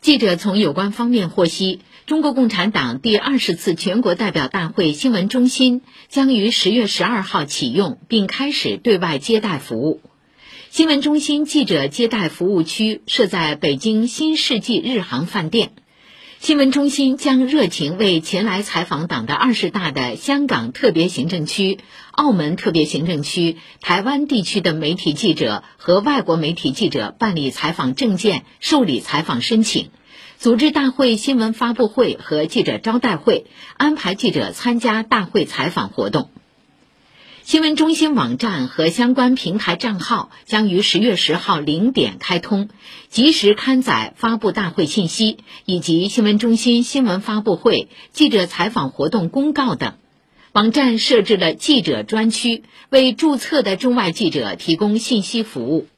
记者从有关方面获悉，中国共产党第二十次全国代表大会新闻中心将于十月十二号启用，并开始对外接待服务。新闻中心记者接待服务区设在北京新世纪日航饭店。新闻中心将热情为前来采访党的二十大的香港特别行政区、澳门特别行政区、台湾地区的媒体记者和外国媒体记者办理采访证件、受理采访申请，组织大会新闻发布会和记者招待会，安排记者参加大会采访活动。新闻中心网站和相关平台账号将于十月十号零点开通，及时刊载发布大会信息以及新闻中心新闻发布会、记者采访活动公告等。网站设置了记者专区，为注册的中外记者提供信息服务。